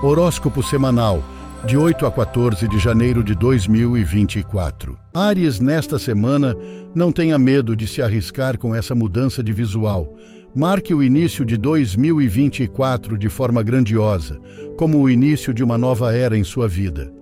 Horóscopo semanal, de 8 a 14 de janeiro de 2024. Ares, nesta semana, não tenha medo de se arriscar com essa mudança de visual. Marque o início de 2024 de forma grandiosa, como o início de uma nova era em sua vida.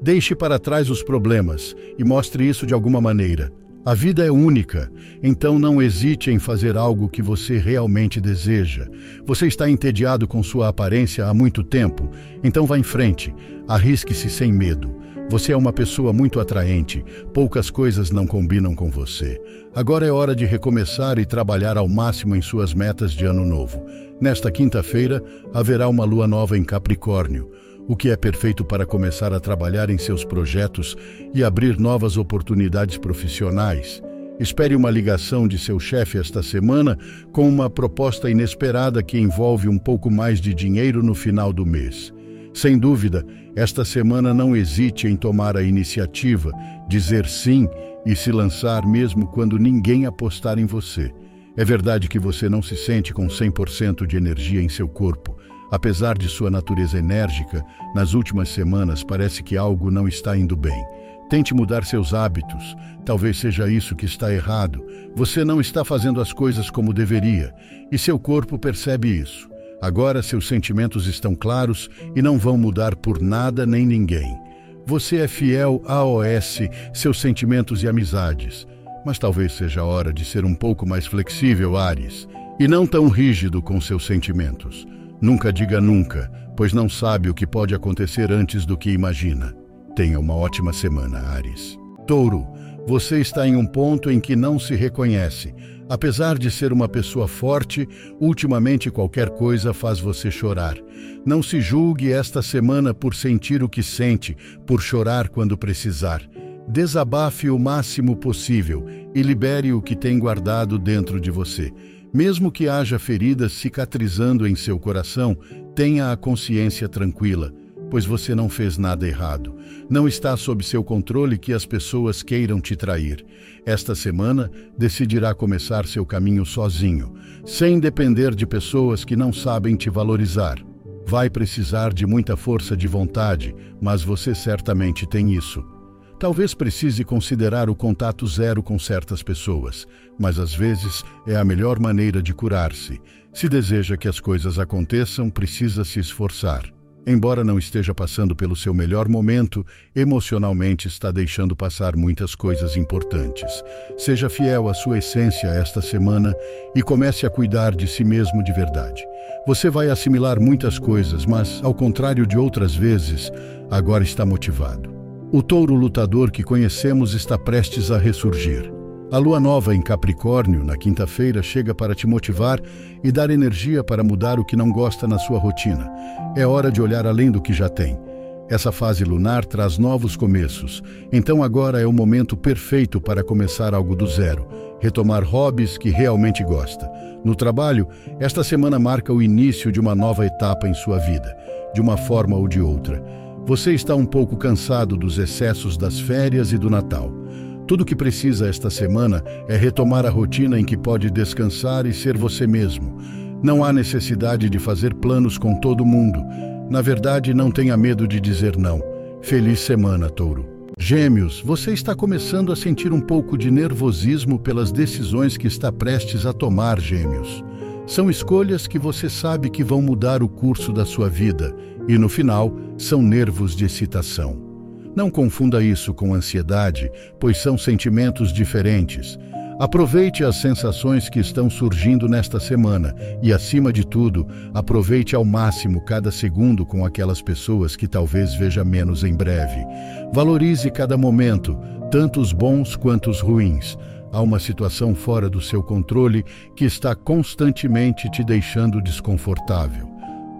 Deixe para trás os problemas e mostre isso de alguma maneira. A vida é única, então não hesite em fazer algo que você realmente deseja. Você está entediado com sua aparência há muito tempo, então vá em frente, arrisque-se sem medo. Você é uma pessoa muito atraente, poucas coisas não combinam com você. Agora é hora de recomeçar e trabalhar ao máximo em suas metas de ano novo. Nesta quinta-feira haverá uma lua nova em Capricórnio o que é perfeito para começar a trabalhar em seus projetos e abrir novas oportunidades profissionais. Espere uma ligação de seu chefe esta semana com uma proposta inesperada que envolve um pouco mais de dinheiro no final do mês. Sem dúvida, esta semana não hesite em tomar a iniciativa, dizer sim e se lançar mesmo quando ninguém apostar em você. É verdade que você não se sente com 100% de energia em seu corpo, Apesar de sua natureza enérgica, nas últimas semanas parece que algo não está indo bem. Tente mudar seus hábitos. Talvez seja isso que está errado. Você não está fazendo as coisas como deveria, e seu corpo percebe isso. Agora seus sentimentos estão claros e não vão mudar por nada nem ninguém. Você é fiel a OS, seus sentimentos e amizades. Mas talvez seja a hora de ser um pouco mais flexível, Ares, e não tão rígido com seus sentimentos. Nunca diga nunca, pois não sabe o que pode acontecer antes do que imagina. Tenha uma ótima semana, Ares. Touro, você está em um ponto em que não se reconhece. Apesar de ser uma pessoa forte, ultimamente qualquer coisa faz você chorar. Não se julgue esta semana por sentir o que sente, por chorar quando precisar. Desabafe o máximo possível e libere o que tem guardado dentro de você. Mesmo que haja feridas cicatrizando em seu coração, tenha a consciência tranquila, pois você não fez nada errado. Não está sob seu controle que as pessoas queiram te trair. Esta semana, decidirá começar seu caminho sozinho, sem depender de pessoas que não sabem te valorizar. Vai precisar de muita força de vontade, mas você certamente tem isso. Talvez precise considerar o contato zero com certas pessoas, mas às vezes é a melhor maneira de curar-se. Se deseja que as coisas aconteçam, precisa se esforçar. Embora não esteja passando pelo seu melhor momento, emocionalmente está deixando passar muitas coisas importantes. Seja fiel à sua essência esta semana e comece a cuidar de si mesmo de verdade. Você vai assimilar muitas coisas, mas, ao contrário de outras vezes, agora está motivado. O touro lutador que conhecemos está prestes a ressurgir. A lua nova em Capricórnio, na quinta-feira, chega para te motivar e dar energia para mudar o que não gosta na sua rotina. É hora de olhar além do que já tem. Essa fase lunar traz novos começos, então agora é o momento perfeito para começar algo do zero, retomar hobbies que realmente gosta. No trabalho, esta semana marca o início de uma nova etapa em sua vida, de uma forma ou de outra. Você está um pouco cansado dos excessos das férias e do Natal. Tudo o que precisa esta semana é retomar a rotina em que pode descansar e ser você mesmo. Não há necessidade de fazer planos com todo mundo. Na verdade, não tenha medo de dizer não. Feliz semana, Touro. Gêmeos, você está começando a sentir um pouco de nervosismo pelas decisões que está prestes a tomar, Gêmeos. São escolhas que você sabe que vão mudar o curso da sua vida e, no final, são nervos de excitação. Não confunda isso com ansiedade, pois são sentimentos diferentes. Aproveite as sensações que estão surgindo nesta semana e, acima de tudo, aproveite ao máximo cada segundo com aquelas pessoas que talvez veja menos em breve. Valorize cada momento, tanto os bons quanto os ruins. Há uma situação fora do seu controle que está constantemente te deixando desconfortável.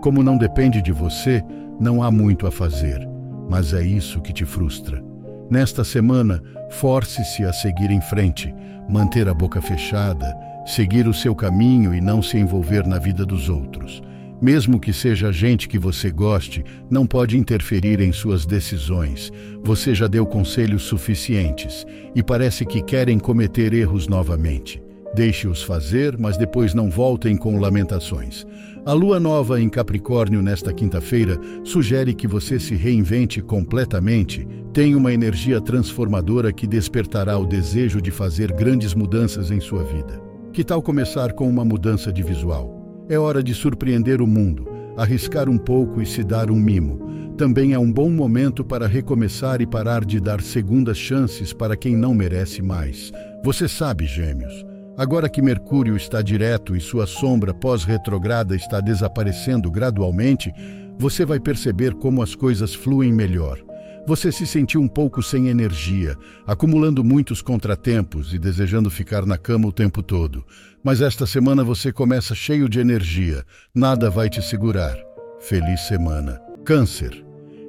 Como não depende de você, não há muito a fazer, mas é isso que te frustra. Nesta semana, force-se a seguir em frente, manter a boca fechada, seguir o seu caminho e não se envolver na vida dos outros. Mesmo que seja gente que você goste, não pode interferir em suas decisões. Você já deu conselhos suficientes e parece que querem cometer erros novamente. Deixe-os fazer, mas depois não voltem com lamentações. A lua nova em Capricórnio nesta quinta-feira sugere que você se reinvente completamente, tenha uma energia transformadora que despertará o desejo de fazer grandes mudanças em sua vida. Que tal começar com uma mudança de visual? É hora de surpreender o mundo, arriscar um pouco e se dar um mimo. Também é um bom momento para recomeçar e parar de dar segundas chances para quem não merece mais. Você sabe, gêmeos. Agora que Mercúrio está direto e sua sombra pós-retrograda está desaparecendo gradualmente, você vai perceber como as coisas fluem melhor. Você se sentiu um pouco sem energia, acumulando muitos contratempos e desejando ficar na cama o tempo todo. Mas esta semana você começa cheio de energia, nada vai te segurar. Feliz semana. Câncer.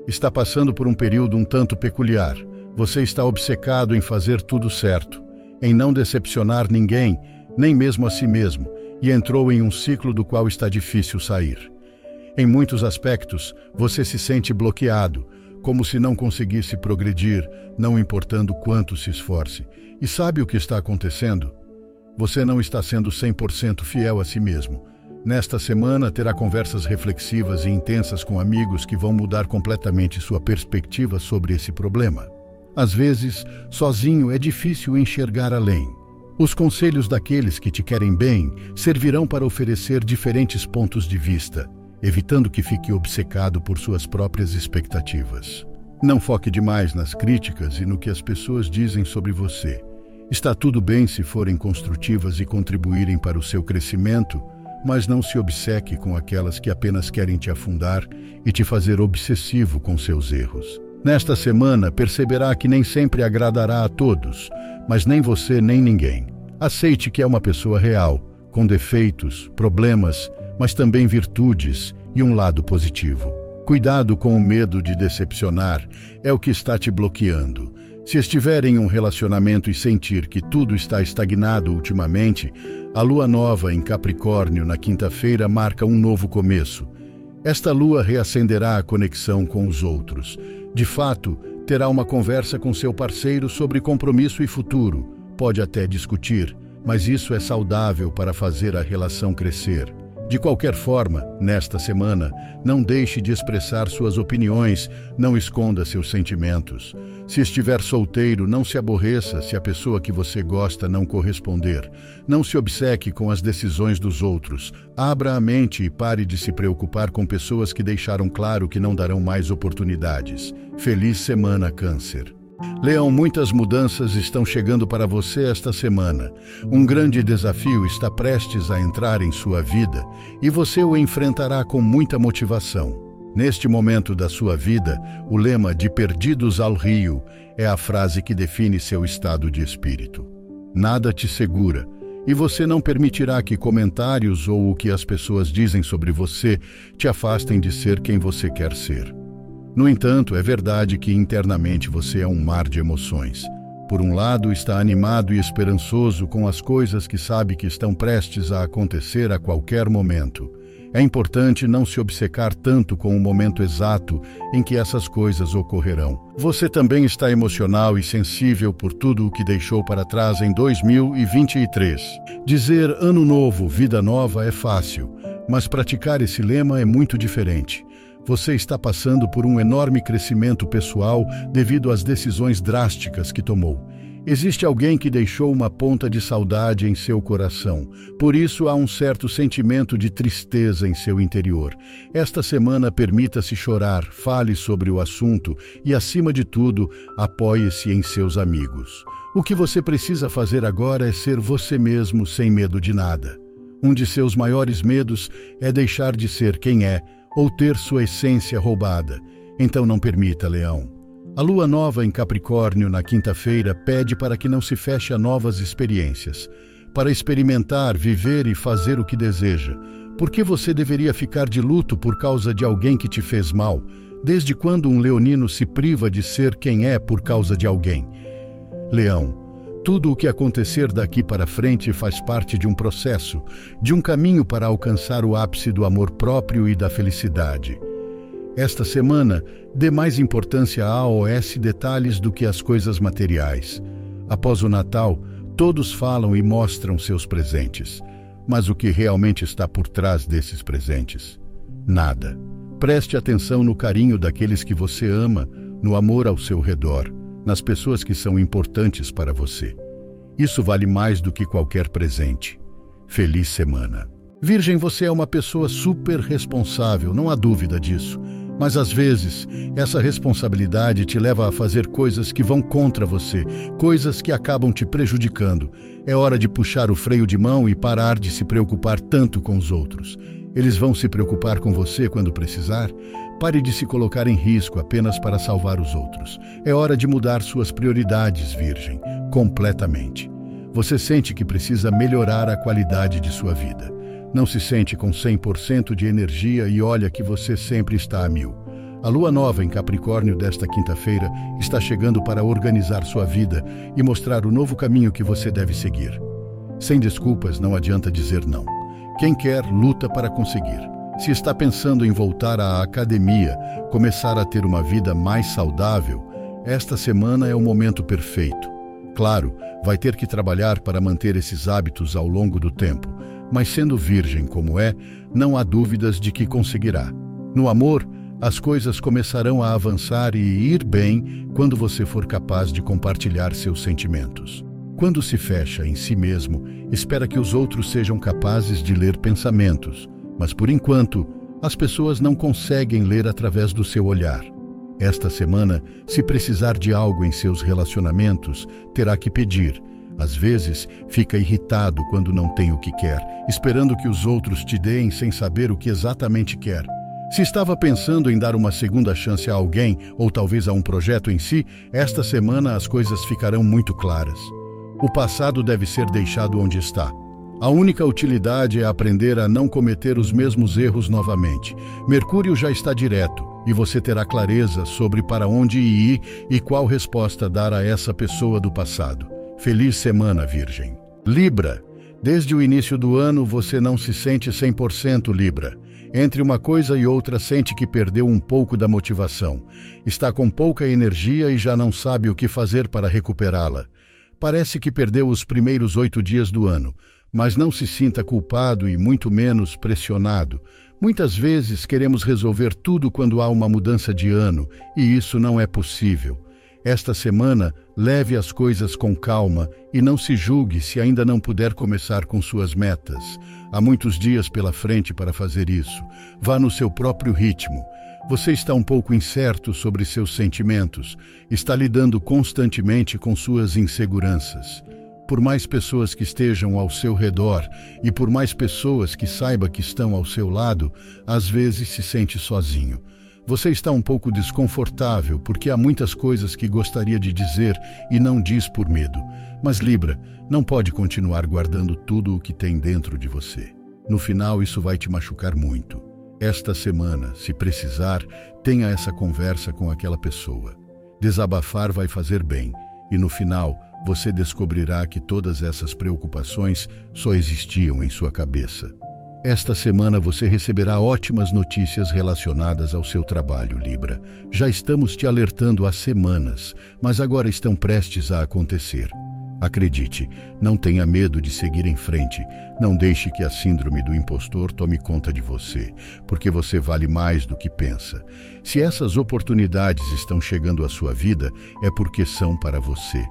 Está passando por um período um tanto peculiar. Você está obcecado em fazer tudo certo em não decepcionar ninguém, nem mesmo a si mesmo, e entrou em um ciclo do qual está difícil sair. Em muitos aspectos, você se sente bloqueado, como se não conseguisse progredir, não importando quanto se esforce. E sabe o que está acontecendo? Você não está sendo 100% fiel a si mesmo. Nesta semana, terá conversas reflexivas e intensas com amigos que vão mudar completamente sua perspectiva sobre esse problema. Às vezes, sozinho é difícil enxergar além. Os conselhos daqueles que te querem bem servirão para oferecer diferentes pontos de vista, evitando que fique obcecado por suas próprias expectativas. Não foque demais nas críticas e no que as pessoas dizem sobre você. Está tudo bem se forem construtivas e contribuírem para o seu crescimento, mas não se obceque com aquelas que apenas querem te afundar e te fazer obsessivo com seus erros. Nesta semana, perceberá que nem sempre agradará a todos, mas nem você nem ninguém. Aceite que é uma pessoa real, com defeitos, problemas, mas também virtudes e um lado positivo. Cuidado com o medo de decepcionar, é o que está te bloqueando. Se estiver em um relacionamento e sentir que tudo está estagnado ultimamente, a lua nova em Capricórnio na quinta-feira marca um novo começo. Esta lua reacenderá a conexão com os outros. De fato, terá uma conversa com seu parceiro sobre compromisso e futuro. Pode até discutir, mas isso é saudável para fazer a relação crescer. De qualquer forma, nesta semana, não deixe de expressar suas opiniões, não esconda seus sentimentos. Se estiver solteiro, não se aborreça se a pessoa que você gosta não corresponder. Não se obceque com as decisões dos outros. Abra a mente e pare de se preocupar com pessoas que deixaram claro que não darão mais oportunidades. Feliz semana, Câncer. Leão, muitas mudanças estão chegando para você esta semana. Um grande desafio está prestes a entrar em sua vida e você o enfrentará com muita motivação. Neste momento da sua vida, o lema de Perdidos ao Rio é a frase que define seu estado de espírito. Nada te segura, e você não permitirá que comentários ou o que as pessoas dizem sobre você te afastem de ser quem você quer ser. No entanto, é verdade que internamente você é um mar de emoções. Por um lado, está animado e esperançoso com as coisas que sabe que estão prestes a acontecer a qualquer momento. É importante não se obcecar tanto com o momento exato em que essas coisas ocorrerão. Você também está emocional e sensível por tudo o que deixou para trás em 2023. Dizer ano novo, vida nova é fácil, mas praticar esse lema é muito diferente. Você está passando por um enorme crescimento pessoal devido às decisões drásticas que tomou. Existe alguém que deixou uma ponta de saudade em seu coração, por isso há um certo sentimento de tristeza em seu interior. Esta semana, permita-se chorar, fale sobre o assunto e, acima de tudo, apoie-se em seus amigos. O que você precisa fazer agora é ser você mesmo sem medo de nada. Um de seus maiores medos é deixar de ser quem é ou ter sua essência roubada. Então não permita, Leão. A lua nova em Capricórnio na quinta-feira pede para que não se feche a novas experiências, para experimentar, viver e fazer o que deseja. Por que você deveria ficar de luto por causa de alguém que te fez mal? Desde quando um leonino se priva de ser quem é por causa de alguém? Leão, tudo o que acontecer daqui para frente faz parte de um processo, de um caminho para alcançar o ápice do amor próprio e da felicidade. Esta semana, dê mais importância a AOS detalhes do que às coisas materiais. Após o Natal, todos falam e mostram seus presentes. Mas o que realmente está por trás desses presentes? Nada. Preste atenção no carinho daqueles que você ama, no amor ao seu redor, nas pessoas que são importantes para você. Isso vale mais do que qualquer presente. Feliz semana. Virgem, você é uma pessoa super responsável, não há dúvida disso. Mas às vezes, essa responsabilidade te leva a fazer coisas que vão contra você, coisas que acabam te prejudicando. É hora de puxar o freio de mão e parar de se preocupar tanto com os outros. Eles vão se preocupar com você quando precisar. Pare de se colocar em risco apenas para salvar os outros. É hora de mudar suas prioridades, Virgem, completamente. Você sente que precisa melhorar a qualidade de sua vida. Não se sente com 100% de energia e olha que você sempre está a mil. A lua nova em Capricórnio desta quinta-feira está chegando para organizar sua vida e mostrar o novo caminho que você deve seguir. Sem desculpas, não adianta dizer não. Quem quer, luta para conseguir. Se está pensando em voltar à academia, começar a ter uma vida mais saudável, esta semana é o momento perfeito. Claro, vai ter que trabalhar para manter esses hábitos ao longo do tempo, mas sendo virgem como é, não há dúvidas de que conseguirá. No amor, as coisas começarão a avançar e ir bem quando você for capaz de compartilhar seus sentimentos. Quando se fecha em si mesmo, espera que os outros sejam capazes de ler pensamentos, mas por enquanto, as pessoas não conseguem ler através do seu olhar. Esta semana, se precisar de algo em seus relacionamentos, terá que pedir, às vezes, fica irritado quando não tem o que quer, esperando que os outros te deem sem saber o que exatamente quer. Se estava pensando em dar uma segunda chance a alguém, ou talvez a um projeto em si, esta semana as coisas ficarão muito claras. O passado deve ser deixado onde está. A única utilidade é aprender a não cometer os mesmos erros novamente. Mercúrio já está direto e você terá clareza sobre para onde ir e qual resposta dar a essa pessoa do passado. Feliz semana, Virgem. Libra. Desde o início do ano você não se sente 100% Libra. Entre uma coisa e outra, sente que perdeu um pouco da motivação. Está com pouca energia e já não sabe o que fazer para recuperá-la. Parece que perdeu os primeiros oito dias do ano, mas não se sinta culpado e muito menos pressionado. Muitas vezes queremos resolver tudo quando há uma mudança de ano, e isso não é possível. Esta semana, leve as coisas com calma e não se julgue se ainda não puder começar com suas metas. Há muitos dias pela frente para fazer isso. Vá no seu próprio ritmo. Você está um pouco incerto sobre seus sentimentos, está lidando constantemente com suas inseguranças. Por mais pessoas que estejam ao seu redor e por mais pessoas que saiba que estão ao seu lado, às vezes se sente sozinho. Você está um pouco desconfortável porque há muitas coisas que gostaria de dizer e não diz por medo. Mas Libra não pode continuar guardando tudo o que tem dentro de você. No final, isso vai te machucar muito. Esta semana, se precisar, tenha essa conversa com aquela pessoa. Desabafar vai fazer bem e no final você descobrirá que todas essas preocupações só existiam em sua cabeça. Esta semana você receberá ótimas notícias relacionadas ao seu trabalho, Libra. Já estamos te alertando há semanas, mas agora estão prestes a acontecer. Acredite, não tenha medo de seguir em frente. Não deixe que a síndrome do impostor tome conta de você, porque você vale mais do que pensa. Se essas oportunidades estão chegando à sua vida, é porque são para você.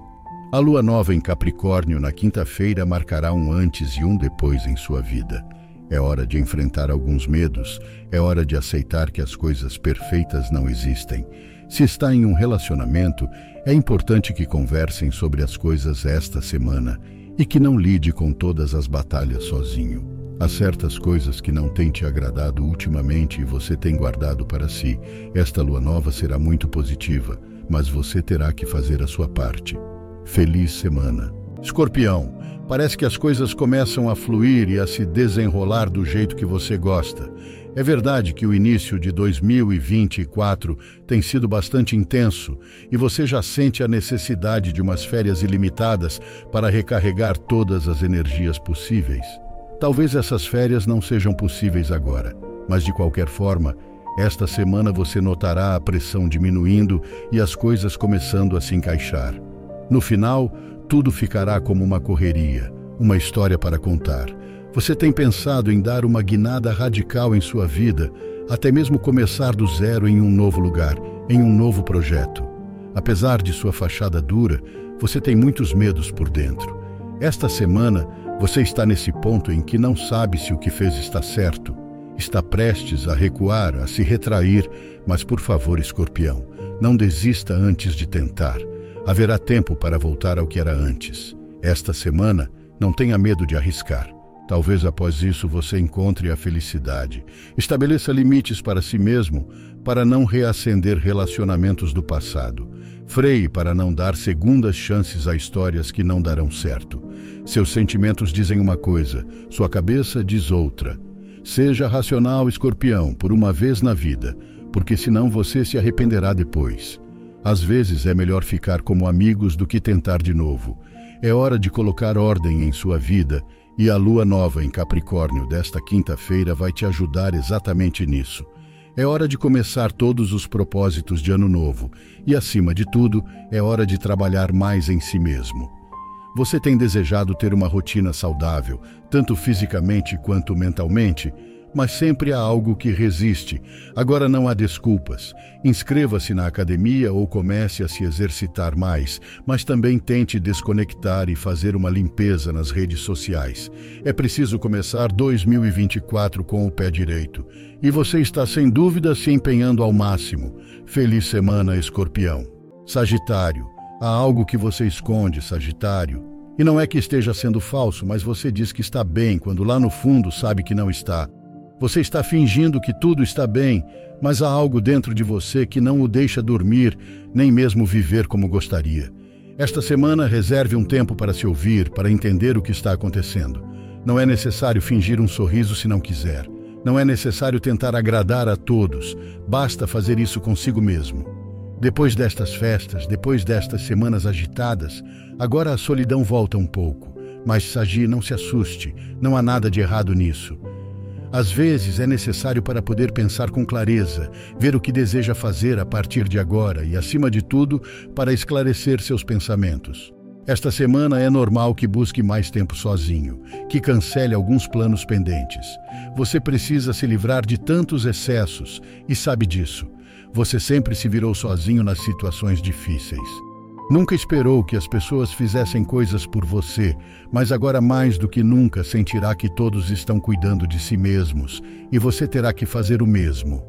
A lua nova em Capricórnio na quinta-feira marcará um antes e um depois em sua vida. É hora de enfrentar alguns medos, é hora de aceitar que as coisas perfeitas não existem. Se está em um relacionamento, é importante que conversem sobre as coisas esta semana e que não lide com todas as batalhas sozinho. Há certas coisas que não têm te agradado ultimamente e você tem guardado para si. Esta lua nova será muito positiva, mas você terá que fazer a sua parte. Feliz semana. Escorpião, parece que as coisas começam a fluir e a se desenrolar do jeito que você gosta. É verdade que o início de 2024 tem sido bastante intenso e você já sente a necessidade de umas férias ilimitadas para recarregar todas as energias possíveis. Talvez essas férias não sejam possíveis agora, mas de qualquer forma, esta semana você notará a pressão diminuindo e as coisas começando a se encaixar. No final, tudo ficará como uma correria, uma história para contar. Você tem pensado em dar uma guinada radical em sua vida, até mesmo começar do zero em um novo lugar, em um novo projeto. Apesar de sua fachada dura, você tem muitos medos por dentro. Esta semana, você está nesse ponto em que não sabe se o que fez está certo. Está prestes a recuar, a se retrair, mas por favor, escorpião, não desista antes de tentar. Haverá tempo para voltar ao que era antes. Esta semana, não tenha medo de arriscar. Talvez após isso você encontre a felicidade. Estabeleça limites para si mesmo para não reacender relacionamentos do passado. Freie para não dar segundas chances a histórias que não darão certo. Seus sentimentos dizem uma coisa, sua cabeça diz outra. Seja racional, escorpião, por uma vez na vida, porque senão você se arrependerá depois. Às vezes é melhor ficar como amigos do que tentar de novo. É hora de colocar ordem em sua vida e a lua nova em Capricórnio desta quinta-feira vai te ajudar exatamente nisso. É hora de começar todos os propósitos de ano novo e, acima de tudo, é hora de trabalhar mais em si mesmo. Você tem desejado ter uma rotina saudável, tanto fisicamente quanto mentalmente, mas sempre há algo que resiste. Agora não há desculpas. Inscreva-se na academia ou comece a se exercitar mais, mas também tente desconectar e fazer uma limpeza nas redes sociais. É preciso começar 2024 com o pé direito. E você está sem dúvida se empenhando ao máximo. Feliz semana, Escorpião. Sagitário, há algo que você esconde, Sagitário. E não é que esteja sendo falso, mas você diz que está bem quando lá no fundo sabe que não está. Você está fingindo que tudo está bem, mas há algo dentro de você que não o deixa dormir, nem mesmo viver como gostaria. Esta semana, reserve um tempo para se ouvir, para entender o que está acontecendo. Não é necessário fingir um sorriso se não quiser. Não é necessário tentar agradar a todos. Basta fazer isso consigo mesmo. Depois destas festas, depois destas semanas agitadas, agora a solidão volta um pouco. Mas Sagi, não se assuste, não há nada de errado nisso. Às vezes é necessário para poder pensar com clareza, ver o que deseja fazer a partir de agora e, acima de tudo, para esclarecer seus pensamentos. Esta semana é normal que busque mais tempo sozinho, que cancele alguns planos pendentes. Você precisa se livrar de tantos excessos e sabe disso. Você sempre se virou sozinho nas situações difíceis. Nunca esperou que as pessoas fizessem coisas por você, mas agora mais do que nunca sentirá que todos estão cuidando de si mesmos e você terá que fazer o mesmo.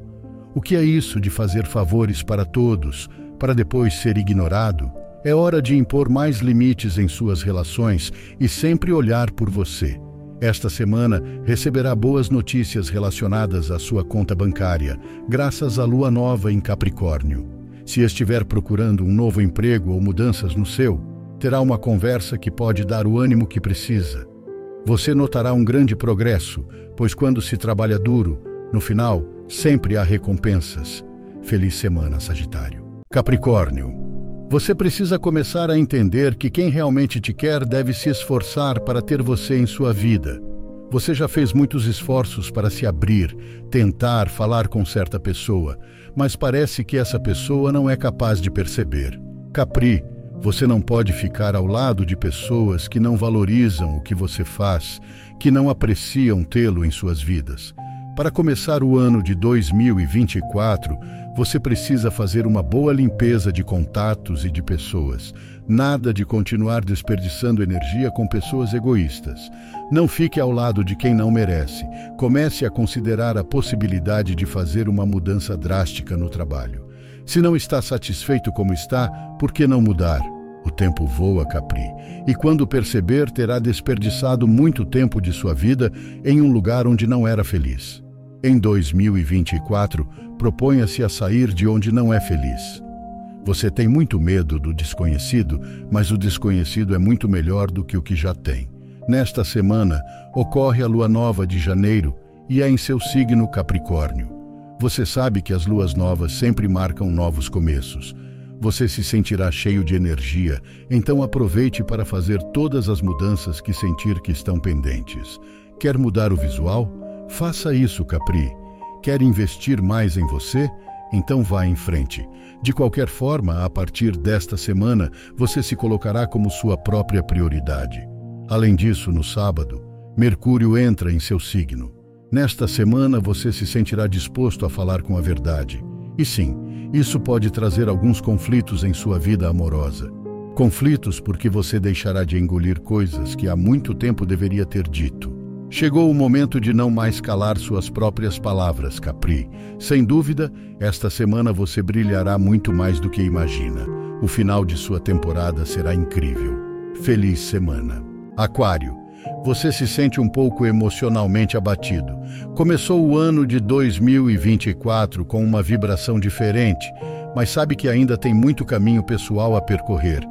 O que é isso de fazer favores para todos, para depois ser ignorado? É hora de impor mais limites em suas relações e sempre olhar por você. Esta semana receberá boas notícias relacionadas à sua conta bancária, graças à lua nova em Capricórnio. Se estiver procurando um novo emprego ou mudanças no seu, terá uma conversa que pode dar o ânimo que precisa. Você notará um grande progresso, pois quando se trabalha duro, no final, sempre há recompensas. Feliz semana, Sagitário. Capricórnio. Você precisa começar a entender que quem realmente te quer deve se esforçar para ter você em sua vida. Você já fez muitos esforços para se abrir, tentar falar com certa pessoa, mas parece que essa pessoa não é capaz de perceber. Capri, você não pode ficar ao lado de pessoas que não valorizam o que você faz, que não apreciam tê-lo em suas vidas. Para começar o ano de 2024, você precisa fazer uma boa limpeza de contatos e de pessoas. Nada de continuar desperdiçando energia com pessoas egoístas. Não fique ao lado de quem não merece. Comece a considerar a possibilidade de fazer uma mudança drástica no trabalho. Se não está satisfeito como está, por que não mudar? O tempo voa, Capri, e quando perceber, terá desperdiçado muito tempo de sua vida em um lugar onde não era feliz. Em 2024, proponha-se a sair de onde não é feliz. Você tem muito medo do desconhecido, mas o desconhecido é muito melhor do que o que já tem. Nesta semana, ocorre a lua nova de janeiro e é em seu signo Capricórnio. Você sabe que as luas novas sempre marcam novos começos. Você se sentirá cheio de energia, então aproveite para fazer todas as mudanças que sentir que estão pendentes. Quer mudar o visual? Faça isso, Capri. Quer investir mais em você? Então vá em frente. De qualquer forma, a partir desta semana, você se colocará como sua própria prioridade. Além disso, no sábado, Mercúrio entra em seu signo. Nesta semana você se sentirá disposto a falar com a verdade. E sim, isso pode trazer alguns conflitos em sua vida amorosa. Conflitos porque você deixará de engolir coisas que há muito tempo deveria ter dito. Chegou o momento de não mais calar suas próprias palavras, Capri. Sem dúvida, esta semana você brilhará muito mais do que imagina. O final de sua temporada será incrível. Feliz semana. Aquário. Você se sente um pouco emocionalmente abatido. Começou o ano de 2024 com uma vibração diferente, mas sabe que ainda tem muito caminho pessoal a percorrer.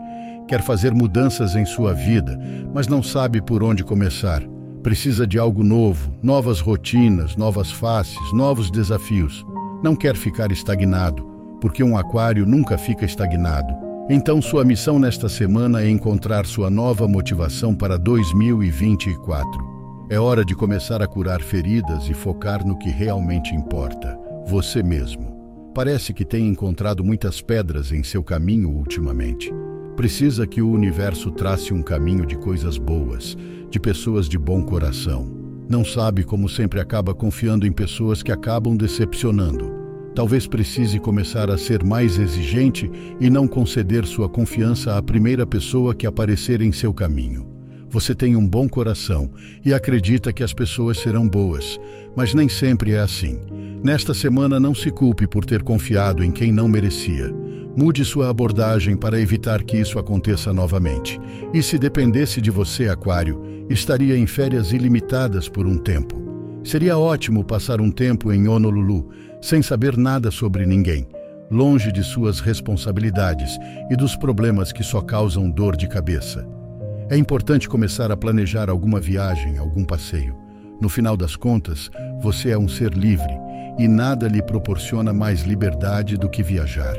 Quer fazer mudanças em sua vida, mas não sabe por onde começar. Precisa de algo novo, novas rotinas, novas faces, novos desafios. Não quer ficar estagnado, porque um aquário nunca fica estagnado. Então, sua missão nesta semana é encontrar sua nova motivação para 2024. É hora de começar a curar feridas e focar no que realmente importa: você mesmo. Parece que tem encontrado muitas pedras em seu caminho ultimamente. Precisa que o universo trace um caminho de coisas boas, de pessoas de bom coração. Não sabe como sempre acaba confiando em pessoas que acabam decepcionando. Talvez precise começar a ser mais exigente e não conceder sua confiança à primeira pessoa que aparecer em seu caminho. Você tem um bom coração e acredita que as pessoas serão boas, mas nem sempre é assim. Nesta semana, não se culpe por ter confiado em quem não merecia. Mude sua abordagem para evitar que isso aconteça novamente. E se dependesse de você, Aquário, estaria em férias ilimitadas por um tempo. Seria ótimo passar um tempo em Honolulu, sem saber nada sobre ninguém, longe de suas responsabilidades e dos problemas que só causam dor de cabeça. É importante começar a planejar alguma viagem, algum passeio. No final das contas, você é um ser livre e nada lhe proporciona mais liberdade do que viajar.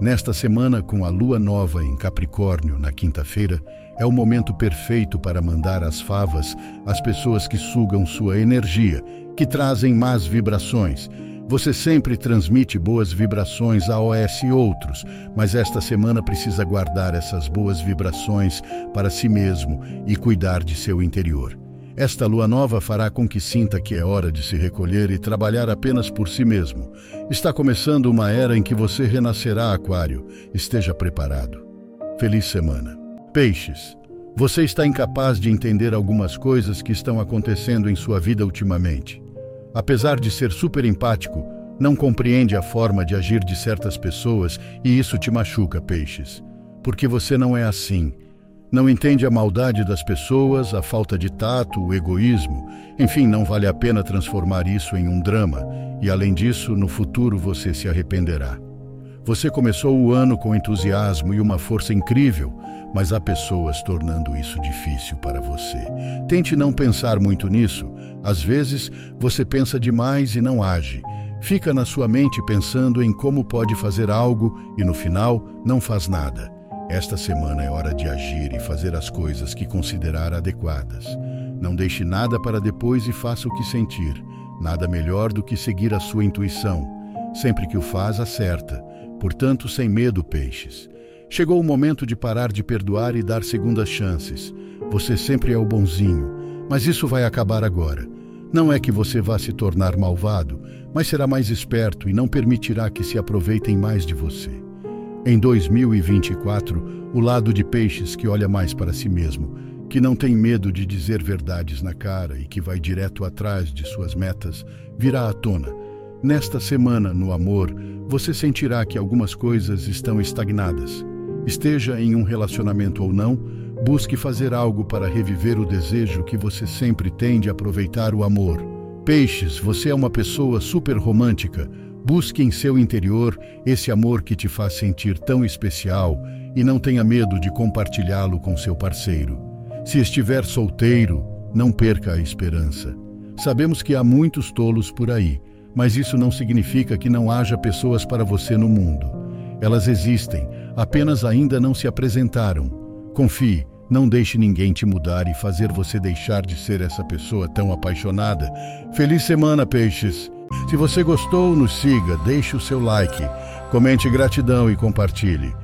Nesta semana, com a lua nova em Capricórnio, na quinta-feira, é o momento perfeito para mandar as favas às pessoas que sugam sua energia, que trazem más vibrações. Você sempre transmite boas vibrações a OS e outros, mas esta semana precisa guardar essas boas vibrações para si mesmo e cuidar de seu interior. Esta lua nova fará com que sinta que é hora de se recolher e trabalhar apenas por si mesmo. Está começando uma era em que você renascerá, Aquário. Esteja preparado. Feliz semana. Peixes. Você está incapaz de entender algumas coisas que estão acontecendo em sua vida ultimamente. Apesar de ser super empático, não compreende a forma de agir de certas pessoas e isso te machuca, Peixes. Porque você não é assim. Não entende a maldade das pessoas, a falta de tato, o egoísmo. Enfim, não vale a pena transformar isso em um drama, e além disso, no futuro você se arrependerá. Você começou o ano com entusiasmo e uma força incrível, mas há pessoas tornando isso difícil para você. Tente não pensar muito nisso. Às vezes, você pensa demais e não age. Fica na sua mente pensando em como pode fazer algo e no final não faz nada. Esta semana é hora de agir e fazer as coisas que considerar adequadas. Não deixe nada para depois e faça o que sentir. Nada melhor do que seguir a sua intuição. Sempre que o faz, acerta. Portanto, sem medo, peixes. Chegou o momento de parar de perdoar e dar segundas chances. Você sempre é o bonzinho, mas isso vai acabar agora. Não é que você vá se tornar malvado, mas será mais esperto e não permitirá que se aproveitem mais de você. Em 2024, o lado de peixes que olha mais para si mesmo, que não tem medo de dizer verdades na cara e que vai direto atrás de suas metas, virá à tona. Nesta semana, no amor, você sentirá que algumas coisas estão estagnadas. Esteja em um relacionamento ou não, busque fazer algo para reviver o desejo que você sempre tem de aproveitar o amor. Peixes, você é uma pessoa super romântica Busque em seu interior esse amor que te faz sentir tão especial e não tenha medo de compartilhá-lo com seu parceiro. Se estiver solteiro, não perca a esperança. Sabemos que há muitos tolos por aí, mas isso não significa que não haja pessoas para você no mundo. Elas existem, apenas ainda não se apresentaram. Confie, não deixe ninguém te mudar e fazer você deixar de ser essa pessoa tão apaixonada. Feliz semana, peixes! Se você gostou, nos siga, deixe o seu like, comente gratidão e compartilhe.